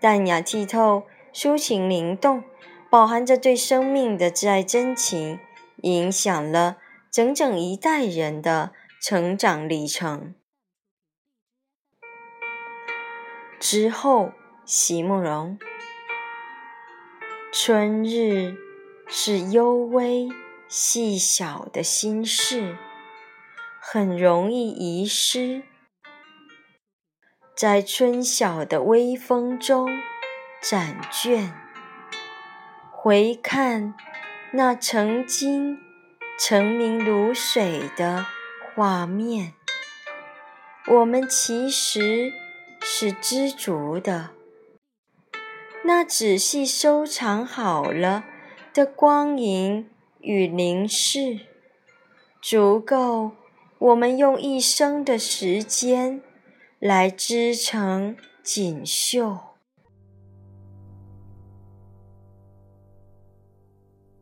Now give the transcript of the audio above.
淡雅剔透，抒情灵动，饱含着对生命的挚爱真情，影响了整整一代人的成长历程。之后，席慕容。春日是幽微细小的心事，很容易遗失。在春晓的微风中展卷，回看那曾经澄明如水的画面，我们其实是知足的。那仔细收藏好了的光影与凝视，足够我们用一生的时间。来织成锦绣。